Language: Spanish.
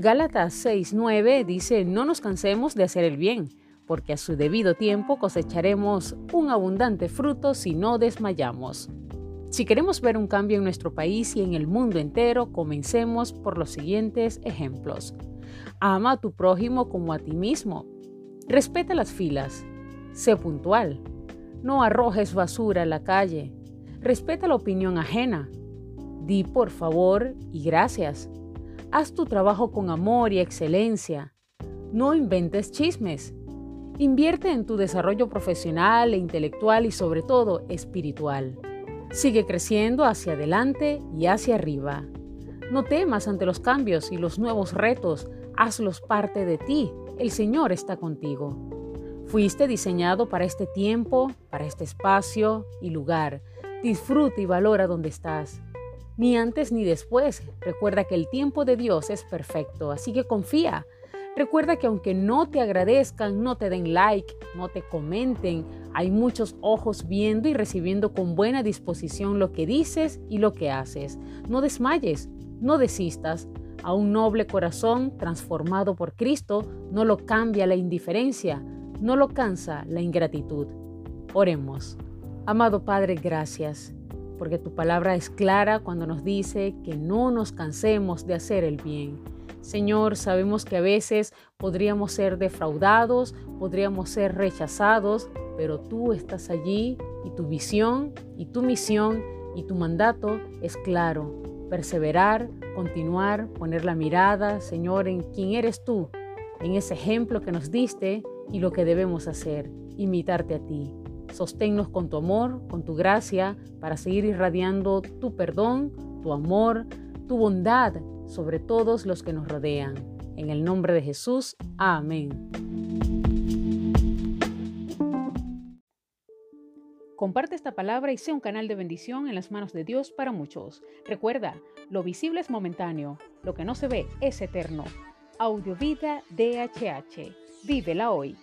Gálatas 6:9 dice, no nos cansemos de hacer el bien, porque a su debido tiempo cosecharemos un abundante fruto si no desmayamos. Si queremos ver un cambio en nuestro país y en el mundo entero, comencemos por los siguientes ejemplos. Ama a tu prójimo como a ti mismo. Respeta las filas. Sé puntual. No arrojes basura a la calle. Respeta la opinión ajena. Di por favor y gracias. Haz tu trabajo con amor y excelencia. No inventes chismes. Invierte en tu desarrollo profesional e intelectual y sobre todo espiritual. Sigue creciendo hacia adelante y hacia arriba. No temas ante los cambios y los nuevos retos. Hazlos parte de ti. El Señor está contigo. Fuiste diseñado para este tiempo, para este espacio y lugar. Disfruta y valora donde estás ni antes ni después. Recuerda que el tiempo de Dios es perfecto, así que confía. Recuerda que aunque no te agradezcan, no te den like, no te comenten, hay muchos ojos viendo y recibiendo con buena disposición lo que dices y lo que haces. No desmayes, no desistas. A un noble corazón transformado por Cristo no lo cambia la indiferencia, no lo cansa la ingratitud. Oremos. Amado Padre, gracias porque tu palabra es clara cuando nos dice que no nos cansemos de hacer el bien. Señor, sabemos que a veces podríamos ser defraudados, podríamos ser rechazados, pero tú estás allí y tu visión y tu misión y tu mandato es claro. Perseverar, continuar, poner la mirada, Señor, en quién eres tú, en ese ejemplo que nos diste y lo que debemos hacer, imitarte a ti. Sosténnos con tu amor, con tu gracia, para seguir irradiando tu perdón, tu amor, tu bondad sobre todos los que nos rodean. En el nombre de Jesús, amén. Comparte esta palabra y sea un canal de bendición en las manos de Dios para muchos. Recuerda, lo visible es momentáneo, lo que no se ve es eterno. Audiovida DHH. Vívela hoy.